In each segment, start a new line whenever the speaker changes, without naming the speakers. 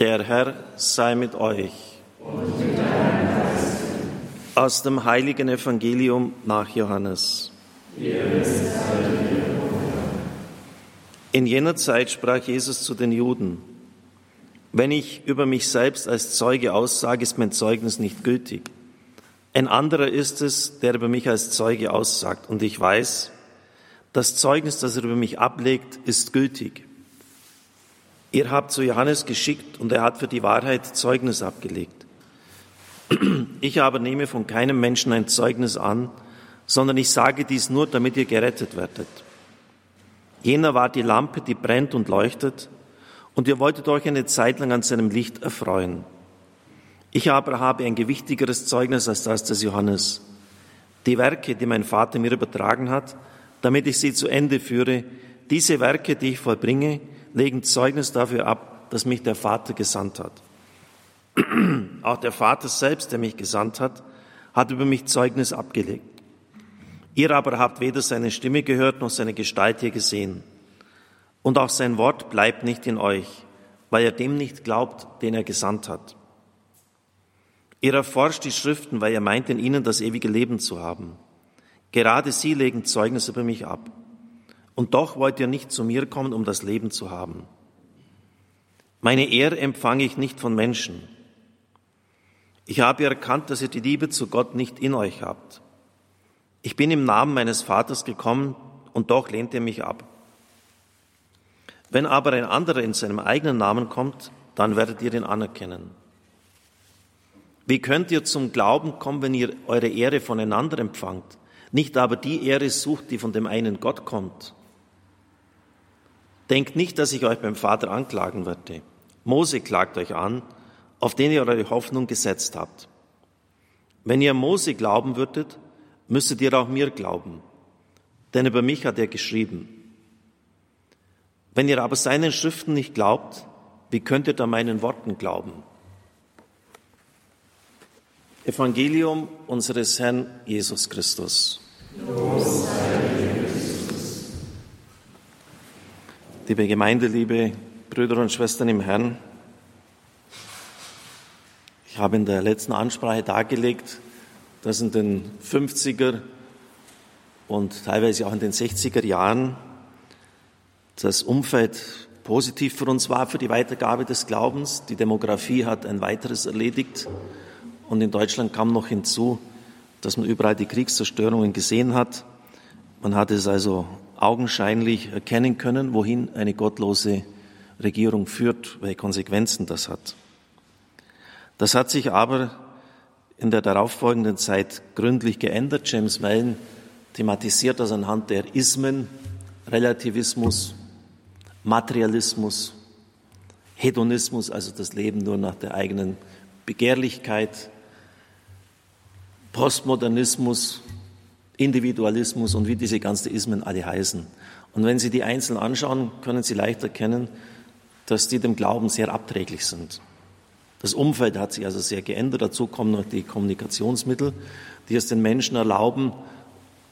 Der Herr sei mit euch. Aus dem heiligen Evangelium nach Johannes. In jener Zeit sprach Jesus zu den Juden, wenn ich über mich selbst als Zeuge aussage, ist mein Zeugnis nicht gültig. Ein anderer ist es, der über mich als Zeuge aussagt. Und ich weiß, das Zeugnis, das er über mich ablegt, ist gültig. Ihr habt zu Johannes geschickt und er hat für die Wahrheit Zeugnis abgelegt. Ich aber nehme von keinem Menschen ein Zeugnis an, sondern ich sage dies nur, damit ihr gerettet werdet. Jener war die Lampe, die brennt und leuchtet, und ihr wolltet euch eine Zeit lang an seinem Licht erfreuen. Ich aber habe ein gewichtigeres Zeugnis als das des Johannes. Die Werke, die mein Vater mir übertragen hat, damit ich sie zu Ende führe, diese Werke, die ich vollbringe, legen Zeugnis dafür ab, dass mich der Vater gesandt hat. Auch der Vater selbst, der mich gesandt hat, hat über mich Zeugnis abgelegt. Ihr aber habt weder seine Stimme gehört noch seine Gestalt hier gesehen. Und auch sein Wort bleibt nicht in euch, weil ihr dem nicht glaubt, den er gesandt hat. Ihr erforscht die Schriften, weil ihr meint, in ihnen das ewige Leben zu haben. Gerade sie legen Zeugnis über mich ab. Und doch wollt ihr nicht zu mir kommen, um das Leben zu haben. Meine Ehre empfange ich nicht von Menschen. Ich habe erkannt, dass ihr die Liebe zu Gott nicht in euch habt. Ich bin im Namen meines Vaters gekommen und doch lehnt ihr mich ab. Wenn aber ein anderer in seinem eigenen Namen kommt, dann werdet ihr ihn anerkennen. Wie könnt ihr zum Glauben kommen, wenn ihr eure Ehre voneinander empfangt, nicht aber die Ehre sucht, die von dem einen Gott kommt? Denkt nicht, dass ich euch beim Vater anklagen werde. Mose klagt euch an, auf den ihr eure Hoffnung gesetzt habt. Wenn ihr Mose glauben würdet, müsstet ihr auch mir glauben, denn über mich hat er geschrieben. Wenn ihr aber seinen Schriften nicht glaubt, wie könnt ihr da meinen Worten glauben? Evangelium unseres Herrn Jesus Christus. Liebe Gemeinde, liebe Brüder und Schwestern im Herrn, ich habe in der letzten Ansprache dargelegt, dass in den 50er und teilweise auch in den 60er Jahren das Umfeld positiv für uns war für die Weitergabe des Glaubens. Die Demografie hat ein weiteres erledigt. Und in Deutschland kam noch hinzu, dass man überall die Kriegszerstörungen gesehen hat. Man hat es also augenscheinlich erkennen können, wohin eine gottlose Regierung führt, welche Konsequenzen das hat. Das hat sich aber in der darauffolgenden Zeit gründlich geändert. James Mellon thematisiert das anhand der Ismen, Relativismus, Materialismus, Hedonismus, also das Leben nur nach der eigenen Begehrlichkeit, Postmodernismus, Individualismus und wie diese ganzen Ismen alle heißen. Und wenn Sie die einzeln anschauen, können Sie leicht erkennen, dass die dem Glauben sehr abträglich sind. Das Umfeld hat sich also sehr geändert. Dazu kommen noch die Kommunikationsmittel, die es den Menschen erlauben,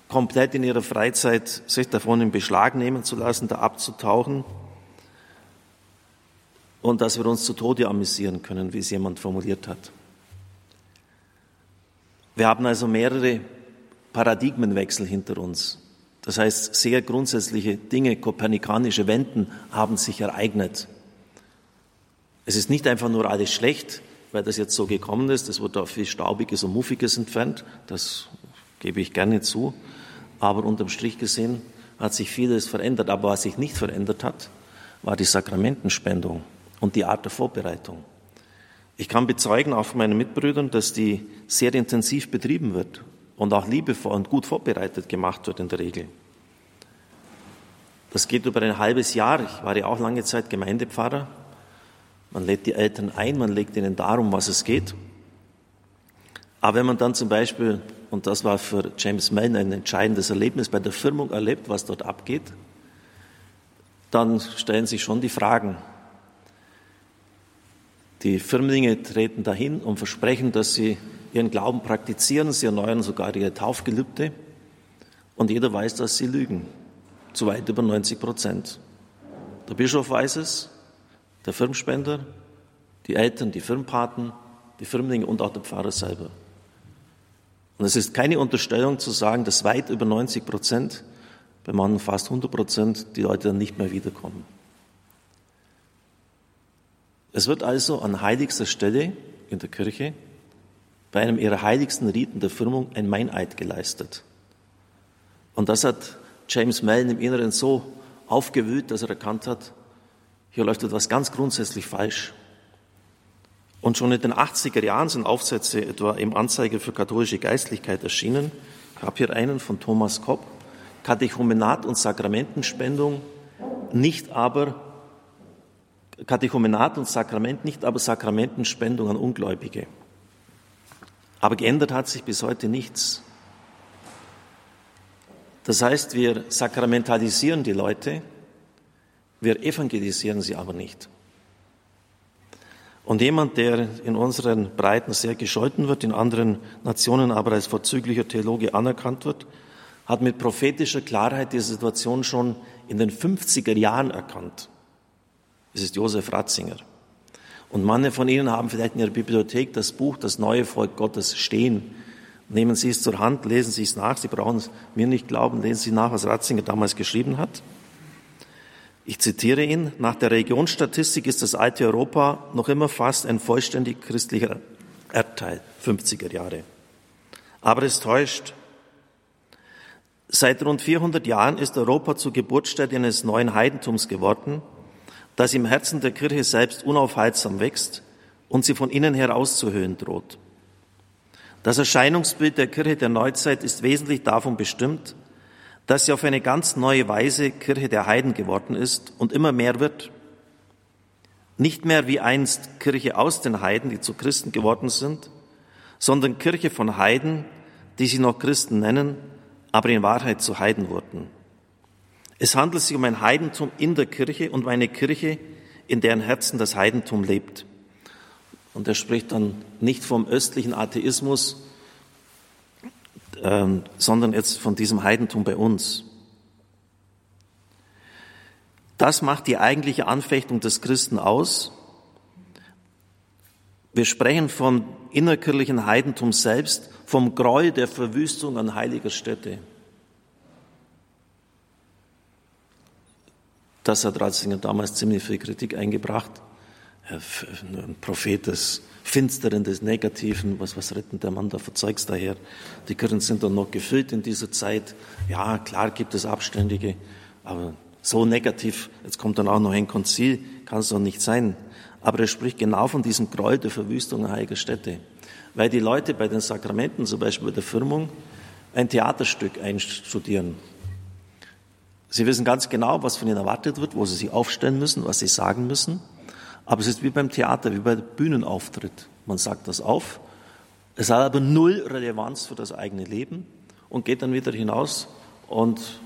komplett in ihrer Freizeit sich davon in Beschlag nehmen zu lassen, da abzutauchen und dass wir uns zu Tode amüsieren können, wie es jemand formuliert hat. Wir haben also mehrere Paradigmenwechsel hinter uns. Das heißt, sehr grundsätzliche Dinge, kopernikanische Wenden haben sich ereignet. Es ist nicht einfach nur alles schlecht, weil das jetzt so gekommen ist. Es wurde auch viel Staubiges und Muffiges entfernt. Das gebe ich gerne zu. Aber unterm Strich gesehen hat sich vieles verändert. Aber was sich nicht verändert hat, war die Sakramentenspendung und die Art der Vorbereitung. Ich kann bezeugen, auch von meinen Mitbrüdern, dass die sehr intensiv betrieben wird und auch liebevoll und gut vorbereitet gemacht wird in der Regel. Das geht über ein halbes Jahr. Ich war ja auch lange Zeit Gemeindepfarrer man lädt die Eltern ein, man legt ihnen darum, was es geht. Aber wenn man dann zum Beispiel, und das war für James Mellon ein entscheidendes Erlebnis, bei der Firmung erlebt, was dort abgeht, dann stellen sich schon die Fragen. Die Firmlinge treten dahin und versprechen, dass sie ihren Glauben praktizieren, sie erneuern sogar ihre Taufgelübde und jeder weiß, dass sie lügen, zu weit über 90 Prozent. Der Bischof weiß es, der Firmspender, Die Eltern, die Firmpaten, die Firmlinge und auch der Pfarrer selber. Und es ist keine Unterstellung zu sagen, dass weit über 90 Prozent, bei manchen fast 100 Prozent, die Leute dann nicht mehr wiederkommen. Es wird also an heiligster Stelle in der Kirche bei einem ihrer heiligsten Riten der Firmung ein Meineid geleistet. Und das hat James Mellon im Inneren so aufgewühlt, dass er erkannt hat, hier läuft etwas ganz grundsätzlich falsch. Und schon in den 80er Jahren sind Aufsätze etwa im Anzeiger für katholische Geistlichkeit erschienen. Ich habe hier einen von Thomas Kopp. Katechumenat und Sakramentenspendung, nicht aber Katechumenat und Sakrament, nicht aber Sakramentenspendung an Ungläubige. Aber geändert hat sich bis heute nichts. Das heißt, wir sakramentalisieren die Leute, wir evangelisieren sie aber nicht. Und jemand, der in unseren Breiten sehr gescholten wird, in anderen Nationen aber als vorzüglicher Theologe anerkannt wird, hat mit prophetischer Klarheit die Situation schon in den 50er Jahren erkannt. Es ist Josef Ratzinger. Und manche von Ihnen haben vielleicht in Ihrer Bibliothek das Buch Das neue Volk Gottes stehen. Nehmen Sie es zur Hand, lesen Sie es nach. Sie brauchen es mir nicht glauben, lesen Sie nach, was Ratzinger damals geschrieben hat. Ich zitiere ihn, nach der Regionsstatistik ist das alte Europa noch immer fast ein vollständig christlicher Erdteil, 50er Jahre. Aber es täuscht. Seit rund 400 Jahren ist Europa zur Geburtsstätte eines neuen Heidentums geworden, das im Herzen der Kirche selbst unaufhaltsam wächst und sie von innen heraus zu höhen droht. Das Erscheinungsbild der Kirche der Neuzeit ist wesentlich davon bestimmt, dass sie auf eine ganz neue Weise Kirche der Heiden geworden ist und immer mehr wird. Nicht mehr wie einst Kirche aus den Heiden, die zu Christen geworden sind, sondern Kirche von Heiden, die sie noch Christen nennen, aber in Wahrheit zu Heiden wurden. Es handelt sich um ein Heidentum in der Kirche und um eine Kirche, in deren Herzen das Heidentum lebt. Und er spricht dann nicht vom östlichen Atheismus, ähm, sondern jetzt von diesem Heidentum bei uns. Das macht die eigentliche Anfechtung des Christen aus. Wir sprechen vom innerkirchlichen Heidentum selbst, vom Gräuel der Verwüstung an heiliger Stätte. Das hat Ratzinger damals ziemlich viel Kritik eingebracht. Ein Prophet des Finsteren, des Negativen, was, was rettet der Mann da für Zeugs daher? Die Kirchen sind dann noch gefüllt in dieser Zeit. Ja, klar gibt es Abständige, aber so negativ, jetzt kommt dann auch noch ein Konzil, kann es doch nicht sein. Aber er spricht genau von diesem Gräuel der Verwüstung heiliger Städte. Weil die Leute bei den Sakramenten, zum Beispiel bei der Firmung, ein Theaterstück einstudieren. Sie wissen ganz genau, was von ihnen erwartet wird, wo sie sich aufstellen müssen, was sie sagen müssen. Aber es ist wie beim Theater, wie bei Bühnenauftritt. Man sagt das auf. Es hat aber null Relevanz für das eigene Leben und geht dann wieder hinaus und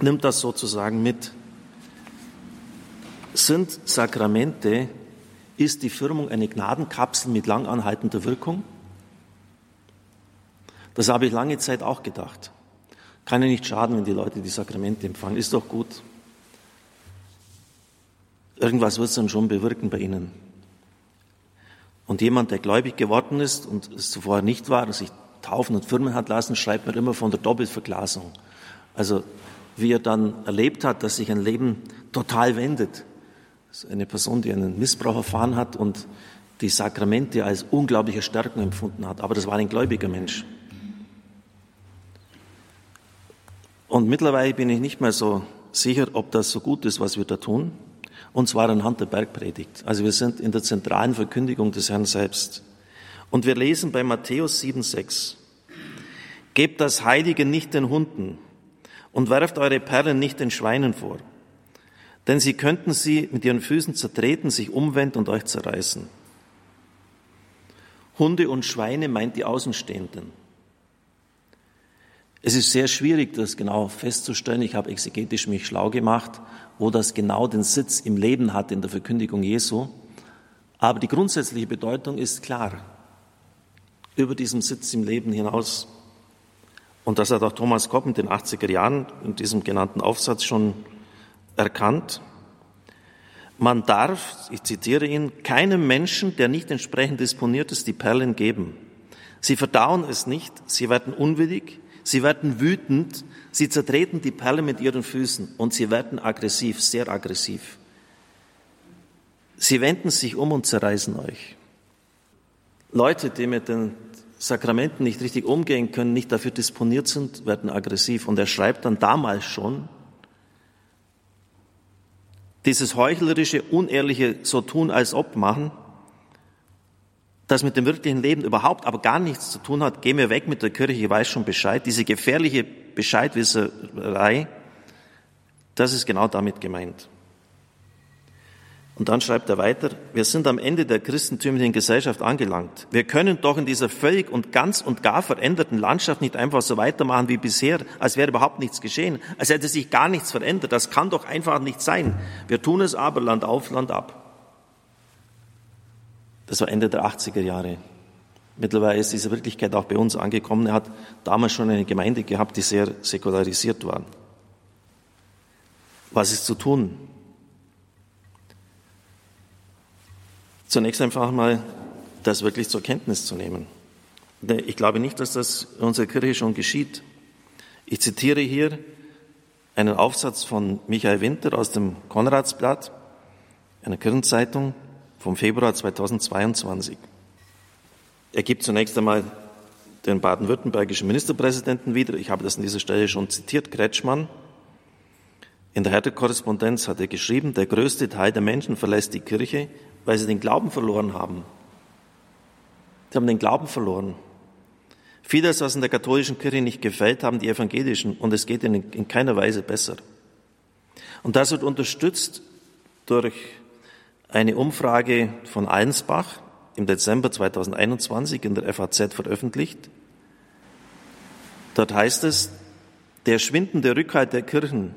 nimmt das sozusagen mit. Sind Sakramente, ist die Firmung eine Gnadenkapsel mit lang anhaltender Wirkung? Das habe ich lange Zeit auch gedacht. Kann ja nicht schaden, wenn die Leute die Sakramente empfangen. Ist doch gut. Irgendwas wird es dann schon bewirken bei ihnen. Und jemand, der gläubig geworden ist und es zuvor nicht war und sich taufen und firmen hat lassen, schreibt mir immer von der Doppelverglasung. Also wie er dann erlebt hat, dass sich ein Leben total wendet. eine Person, die einen Missbrauch erfahren hat und die Sakramente als unglaubliche Stärkung empfunden hat. Aber das war ein gläubiger Mensch. Und mittlerweile bin ich nicht mehr so sicher, ob das so gut ist, was wir da tun und zwar anhand der Bergpredigt. Also wir sind in der zentralen Verkündigung des Herrn selbst. Und wir lesen bei Matthäus 7,6. Gebt das Heilige nicht den Hunden und werft eure Perlen nicht den Schweinen vor, denn sie könnten sie mit ihren Füßen zertreten, sich umwenden und euch zerreißen. Hunde und Schweine meint die Außenstehenden. Es ist sehr schwierig, das genau festzustellen. Ich habe exegetisch mich schlau gemacht wo das genau den Sitz im Leben hat in der Verkündigung Jesu. Aber die grundsätzliche Bedeutung ist klar. Über diesem Sitz im Leben hinaus. Und das hat auch Thomas Kopp in den 80er Jahren in diesem genannten Aufsatz schon erkannt. Man darf, ich zitiere ihn, keinem Menschen, der nicht entsprechend disponiert ist, die Perlen geben. Sie verdauen es nicht, sie werden unwillig, sie werden wütend, sie zertreten die Perle mit ihren Füßen und sie werden aggressiv, sehr aggressiv. Sie wenden sich um und zerreißen euch. Leute, die mit den Sakramenten nicht richtig umgehen können, nicht dafür disponiert sind, werden aggressiv. Und er schreibt dann damals schon, dieses heuchlerische, unehrliche so tun als ob machen, das mit dem wirklichen Leben überhaupt aber gar nichts zu tun hat, gehen wir weg mit der Kirche, ich weiß schon Bescheid, diese gefährliche Bescheidwisserei, das ist genau damit gemeint. Und dann schreibt er weiter, wir sind am Ende der christentümlichen Gesellschaft angelangt. Wir können doch in dieser völlig und ganz und gar veränderten Landschaft nicht einfach so weitermachen wie bisher, als wäre überhaupt nichts geschehen, als hätte sich gar nichts verändert. Das kann doch einfach nicht sein. Wir tun es aber Land auf, Land ab. Das war Ende der 80er Jahre. Mittlerweile ist diese Wirklichkeit auch bei uns angekommen. Er hat damals schon eine Gemeinde gehabt, die sehr säkularisiert war. Was ist zu tun? Zunächst einfach mal das wirklich zur Kenntnis zu nehmen. Ich glaube nicht, dass das in unserer Kirche schon geschieht. Ich zitiere hier einen Aufsatz von Michael Winter aus dem Konradsblatt, einer Kirchenzeitung vom Februar 2022. Er gibt zunächst einmal den baden-württembergischen Ministerpräsidenten wieder. Ich habe das an dieser Stelle schon zitiert, Kretschmann. In der Härtekorrespondenz hat er geschrieben, der größte Teil der Menschen verlässt die Kirche, weil sie den Glauben verloren haben. Sie haben den Glauben verloren. Vieles, was in der katholischen Kirche nicht gefällt, haben die evangelischen und es geht ihnen in keiner Weise besser. Und das wird unterstützt durch eine Umfrage von Allensbach im Dezember 2021 in der FAZ veröffentlicht. Dort heißt es, der schwindende Rückhalt der Kirchen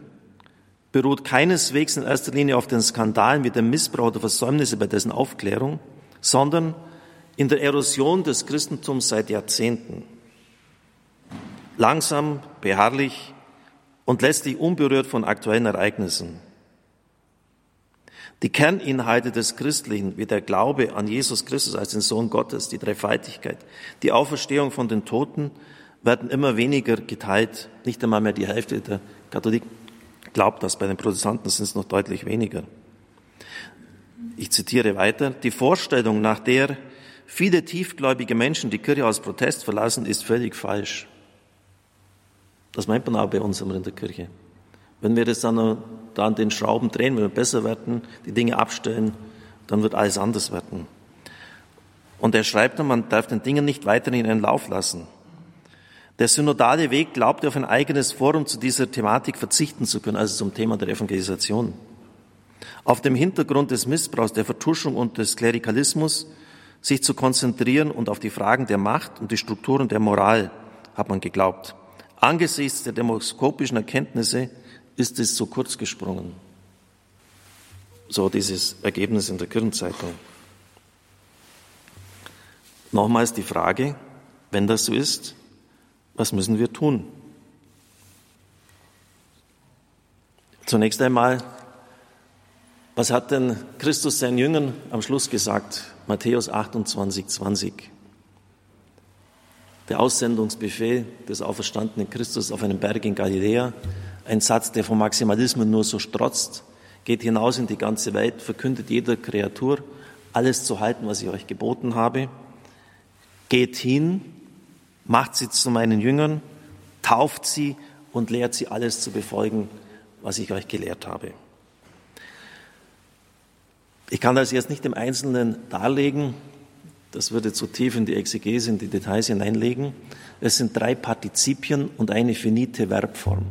beruht keineswegs in erster Linie auf den Skandalen wie dem Missbrauch oder Versäumnisse bei dessen Aufklärung, sondern in der Erosion des Christentums seit Jahrzehnten. Langsam, beharrlich und letztlich unberührt von aktuellen Ereignissen. Die Kerninhalte des Christlichen, wie der Glaube an Jesus Christus als den Sohn Gottes, die Dreifaltigkeit, die Auferstehung von den Toten, werden immer weniger geteilt. Nicht einmal mehr die Hälfte der Katholiken glaubt das. Bei den Protestanten sind es noch deutlich weniger. Ich zitiere weiter. Die Vorstellung, nach der viele tiefgläubige Menschen die Kirche aus Protest verlassen, ist völlig falsch. Das meint man auch bei uns immer in der Kirche. Wenn wir das dann, dann den Schrauben drehen, wenn wir besser werden, die Dinge abstellen, dann wird alles anders werden. Und er schreibt dann, man darf den Dingen nicht weiterhin einen Lauf lassen. Der synodale Weg glaubte auf ein eigenes Forum zu dieser Thematik verzichten zu können, also zum Thema der Evangelisation. Auf dem Hintergrund des Missbrauchs, der Vertuschung und des Klerikalismus sich zu konzentrieren und auf die Fragen der Macht und die Strukturen der Moral, hat man geglaubt. Angesichts der demoskopischen Erkenntnisse ist es zu kurz gesprungen. So dieses Ergebnis in der Kirchenzeitung. Nochmals die Frage, wenn das so ist, was müssen wir tun? Zunächst einmal, was hat denn Christus seinen Jüngern am Schluss gesagt? Matthäus 28, 20. Der Aussendungsbefehl des auferstandenen Christus auf einem Berg in Galiläa, ein Satz, der vom Maximalismus nur so strotzt, geht hinaus in die ganze Welt, verkündet jeder Kreatur, alles zu halten, was ich euch geboten habe. Geht hin, macht sie zu meinen Jüngern, tauft sie und lehrt sie alles zu befolgen, was ich euch gelehrt habe. Ich kann das jetzt nicht im Einzelnen darlegen, das würde zu tief in die Exegese, in die Details hineinlegen. Es sind drei Partizipien und eine finite Verbform.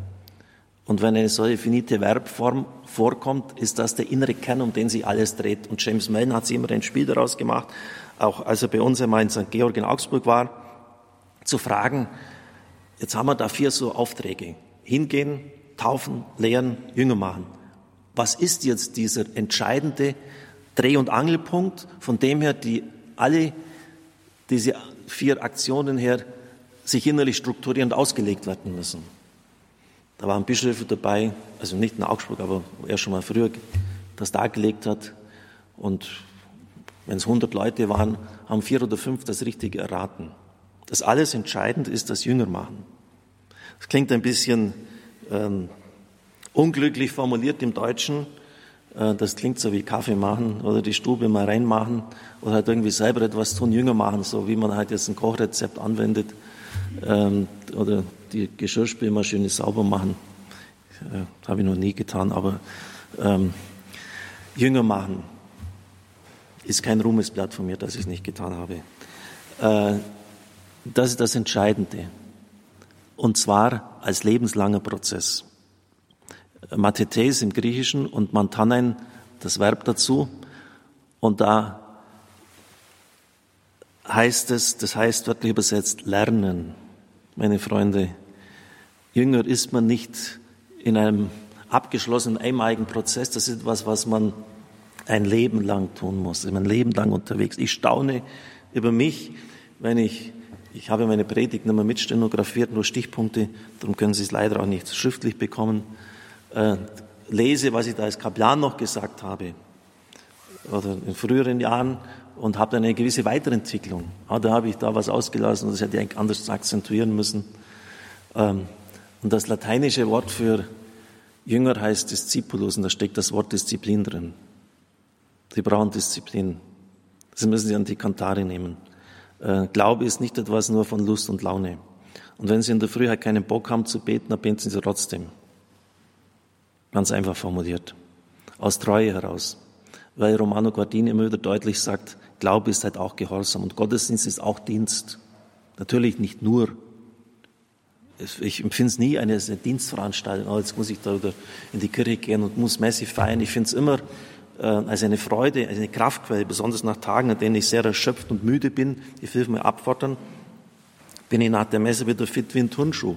Und wenn eine solche finite Verbform vorkommt, ist das der innere Kern, um den sich alles dreht. Und James Mellon hat sich immer ein Spiel daraus gemacht, auch als er bei uns einmal in St. Georg in Augsburg war zu fragen, jetzt haben wir da vier so Aufträge. Hingehen, taufen, lehren, Jünger machen. Was ist jetzt dieser entscheidende Dreh- und Angelpunkt, von dem her die alle diese vier Aktionen her sich innerlich strukturierend ausgelegt werden müssen? Da waren Bischöfe dabei, also nicht in Augsburg, aber eher schon mal früher das dargelegt hat. Und wenn es 100 Leute waren, haben vier oder fünf das Richtige erraten. Das alles entscheidend ist das Jünger machen. Das klingt ein bisschen ähm, unglücklich formuliert im Deutschen. Äh, das klingt so wie Kaffee machen oder die Stube mal reinmachen oder halt irgendwie selber etwas tun, Jünger machen, so wie man halt jetzt ein Kochrezept anwendet ähm, oder die Geschirrspülmaschine sauber machen. Äh, Habe ich noch nie getan, aber ähm, Jünger machen ist kein Ruhmesblatt von mir, dass ich es nicht getan habe. Äh, das ist das Entscheidende. Und zwar als lebenslanger Prozess. Mathetes im Griechischen und Mantanein das Verb dazu. Und da heißt es, das heißt wörtlich übersetzt, lernen. Meine Freunde, jünger ist man nicht in einem abgeschlossenen, einmaligen Prozess. Das ist etwas, was man ein Leben lang tun muss. Ich bin ein Leben lang unterwegs. Ich staune über mich, wenn ich, ich habe meine Predigt nicht mehr mitstenografiert, nur Stichpunkte, darum können Sie es leider auch nicht schriftlich bekommen, äh, lese, was ich da als Kaplan noch gesagt habe, oder in früheren Jahren, und habe dann eine gewisse Weiterentwicklung. Ah, da habe ich da was ausgelassen, das hätte ich eigentlich anders akzentuieren müssen. Ähm, und das lateinische Wort für Jünger heißt Discipulus, und da steckt das Wort Disziplin drin. Sie brauchen Disziplin. Sie müssen sie an die Kantare nehmen. Äh, Glaube ist nicht etwas nur von Lust und Laune. Und wenn Sie in der Frühheit keinen Bock haben zu beten, dann beten Sie trotzdem. Ganz einfach formuliert. Aus Treue heraus. Weil Romano Guardini immer wieder deutlich sagt, Glaube ist halt auch Gehorsam und Gottesdienst ist auch Dienst. Natürlich nicht nur. Ich empfinde es nie eine Dienstveranstaltung, oh, jetzt muss ich da wieder in die Kirche gehen und muss Messi feiern. Ich finde es immer äh, als eine Freude, als eine Kraftquelle, besonders nach Tagen, an denen ich sehr erschöpft und müde bin, die Hilfe mir abfordern, bin ich nach der Messe wieder fit wie ein Turnschuh.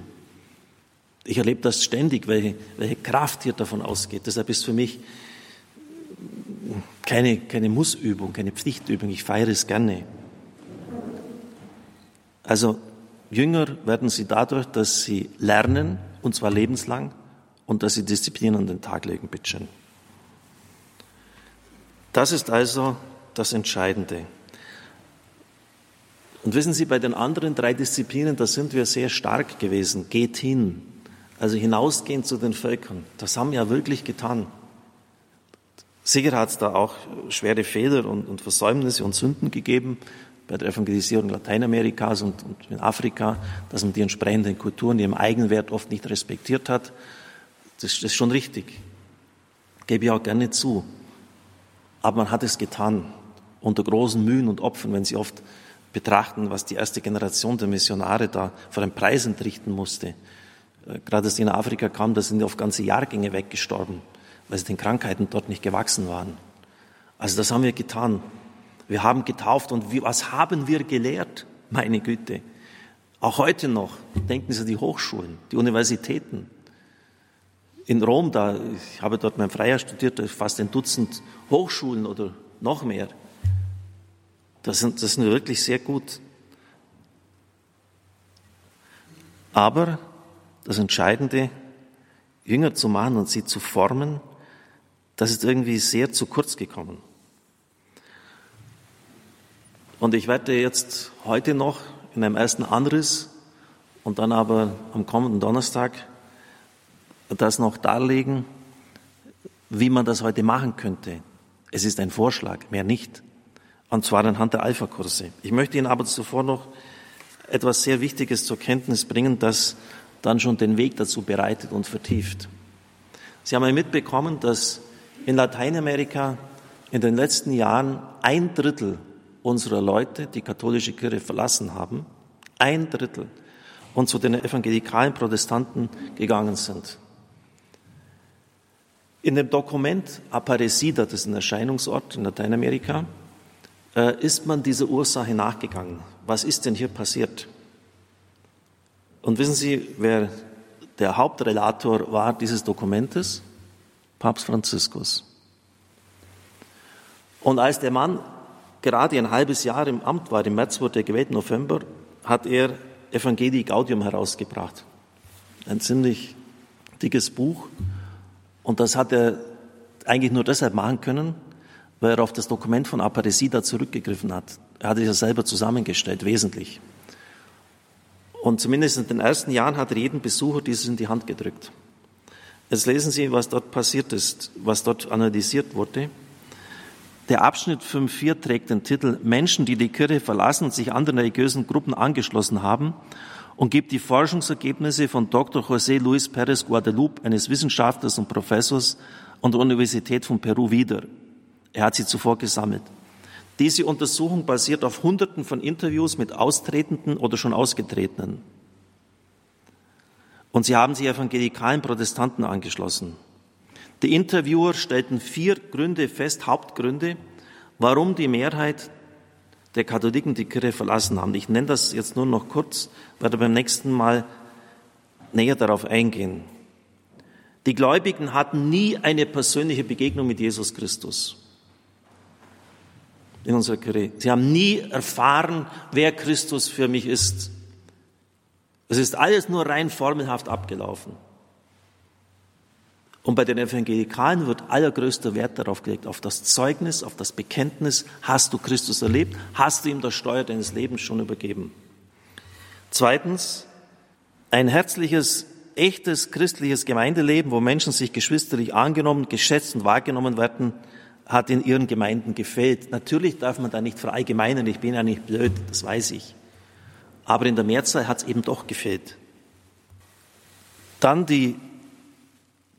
Ich erlebe das ständig, welche, welche Kraft hier davon ausgeht. Deshalb ist für mich keine, keine Mussübung, keine Pflichtübung. Ich feiere es gerne. Also Jünger werden sie dadurch, dass sie lernen, und zwar lebenslang, und dass sie Disziplin an den Tag legen, bitteschön. Das ist also das Entscheidende. Und wissen Sie, bei den anderen drei Disziplinen, da sind wir sehr stark gewesen. Geht hin. Also hinausgehen zu den Völkern. Das haben wir ja wirklich getan. Sicher hat es da auch schwere Fehler und, und, Versäumnisse und Sünden gegeben bei der Evangelisierung Lateinamerikas und, und in Afrika, dass man die entsprechenden Kulturen, ihrem Eigenwert oft nicht respektiert hat. Das, das ist schon richtig. Gebe ich auch gerne zu. Aber man hat es getan unter großen Mühen und Opfern, wenn Sie oft betrachten, was die erste Generation der Missionare da vor den Preis entrichten musste. Äh, gerade als sie in Afrika kamen, da sind die auf ganze Jahrgänge weggestorben, weil sie den Krankheiten dort nicht gewachsen waren. Also das haben wir getan. Wir haben getauft und wie, was haben wir gelehrt? Meine Güte. Auch heute noch, denken Sie an die Hochschulen, die Universitäten in Rom, da, ich habe dort mein Freier studiert, fast ein Dutzend Hochschulen oder noch mehr. Das sind, das sind wirklich sehr gut. Aber das Entscheidende, Jünger zu machen und sie zu formen, das ist irgendwie sehr zu kurz gekommen. Und ich werde jetzt heute noch in einem ersten Anriss und dann aber am kommenden Donnerstag das noch darlegen, wie man das heute machen könnte. Es ist ein Vorschlag, mehr nicht. Und zwar anhand der Alpha-Kurse. Ich möchte Ihnen aber zuvor noch etwas sehr Wichtiges zur Kenntnis bringen, das dann schon den Weg dazu bereitet und vertieft. Sie haben ja mitbekommen, dass in Lateinamerika in den letzten Jahren ein Drittel unserer Leute die katholische Kirche verlassen haben. Ein Drittel. Und zu den evangelikalen Protestanten gegangen sind. In dem Dokument Aparecida, das ist ein Erscheinungsort in Lateinamerika, äh, ist man dieser Ursache nachgegangen. Was ist denn hier passiert? Und wissen Sie, wer der Hauptrelator war dieses Dokumentes? Papst Franziskus. Und als der Mann gerade ein halbes Jahr im Amt war, im März wurde er gewählt, November, hat er Evangelii Gaudium herausgebracht. Ein ziemlich dickes Buch, und das hat er eigentlich nur deshalb machen können, weil er auf das Dokument von Aparecida zurückgegriffen hat. Er hat es ja selber zusammengestellt, wesentlich. Und zumindest in den ersten Jahren hat er jedem Besucher dieses in die Hand gedrückt. Jetzt lesen Sie, was dort passiert ist, was dort analysiert wurde. Der Abschnitt 5.4 trägt den Titel Menschen, die die Kirche verlassen und sich anderen religiösen Gruppen angeschlossen haben und gibt die Forschungsergebnisse von Dr. José Luis Pérez Guadalupe, eines Wissenschaftlers und Professors an der Universität von Peru wieder. Er hat sie zuvor gesammelt. Diese Untersuchung basiert auf Hunderten von Interviews mit Austretenden oder schon Ausgetretenen. Und sie haben sich evangelikalen Protestanten angeschlossen. Die Interviewer stellten vier Gründe fest, Hauptgründe, warum die Mehrheit der Katholiken die Kirche verlassen haben. Ich nenne das jetzt nur noch kurz, werde beim nächsten Mal näher darauf eingehen. Die Gläubigen hatten nie eine persönliche Begegnung mit Jesus Christus in unserer Kirche. Sie haben nie erfahren, wer Christus für mich ist. Es ist alles nur rein formelhaft abgelaufen. Und bei den Evangelikalen wird allergrößter Wert darauf gelegt, auf das Zeugnis, auf das Bekenntnis, hast du Christus erlebt, hast du ihm das Steuer deines Lebens schon übergeben. Zweitens, ein herzliches, echtes christliches Gemeindeleben, wo Menschen sich geschwisterlich angenommen, geschätzt und wahrgenommen werden, hat in ihren Gemeinden gefehlt. Natürlich darf man da nicht verallgemeinern, ich bin ja nicht blöd, das weiß ich. Aber in der Mehrzahl hat es eben doch gefehlt. Dann die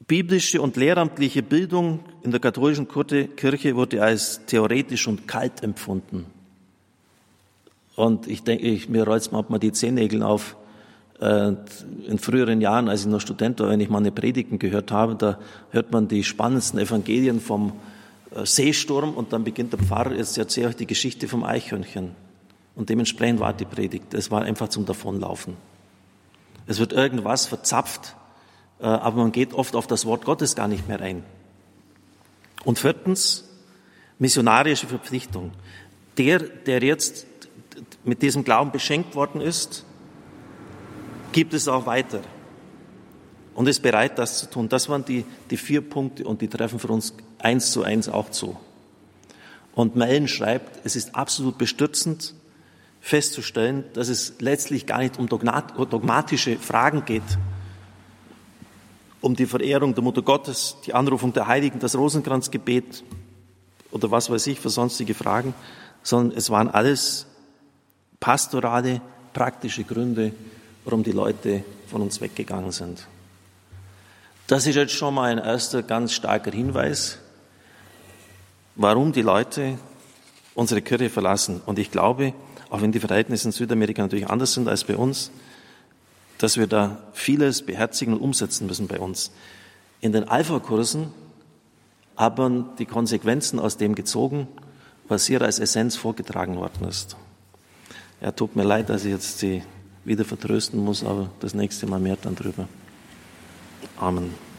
biblische und lehramtliche Bildung in der katholischen Kirche wurde als theoretisch und kalt empfunden. Und ich denke, ich, mir rollt mal die Zehennägel auf. Äh, in früheren Jahren, als ich noch Student war, wenn ich meine Predigten gehört habe, da hört man die spannendsten Evangelien vom äh, Seesturm und dann beginnt der Pfarrer, jetzt erzähle ich die Geschichte vom Eichhörnchen. Und dementsprechend war die Predigt. Es war einfach zum Davonlaufen. Es wird irgendwas verzapft äh, aber man geht oft auf das Wort Gottes gar nicht mehr ein. Und viertens, missionarische Verpflichtung. Der, der jetzt mit diesem Glauben beschenkt worden ist, gibt es auch weiter und ist bereit, das zu tun. Das waren die, die vier Punkte und die treffen für uns eins zu eins auch zu. Und Mellen schreibt, es ist absolut bestürzend festzustellen, dass es letztlich gar nicht um dogmatische Fragen geht, um die Verehrung der Mutter Gottes, die Anrufung der Heiligen, das Rosenkranzgebet oder was weiß ich für sonstige Fragen, sondern es waren alles pastorale, praktische Gründe, warum die Leute von uns weggegangen sind. Das ist jetzt schon mal ein erster ganz starker Hinweis, warum die Leute unsere Kirche verlassen. Und ich glaube, auch wenn die Verhältnisse in Südamerika natürlich anders sind als bei uns, dass wir da vieles beherzigen und umsetzen müssen bei uns. In den Alpha-Kursen haben die Konsequenzen aus dem gezogen, was hier als Essenz vorgetragen worden ist. Ja, tut mir leid, dass ich jetzt Sie wieder vertrösten muss, aber das nächste Mal mehr dann drüber. Amen.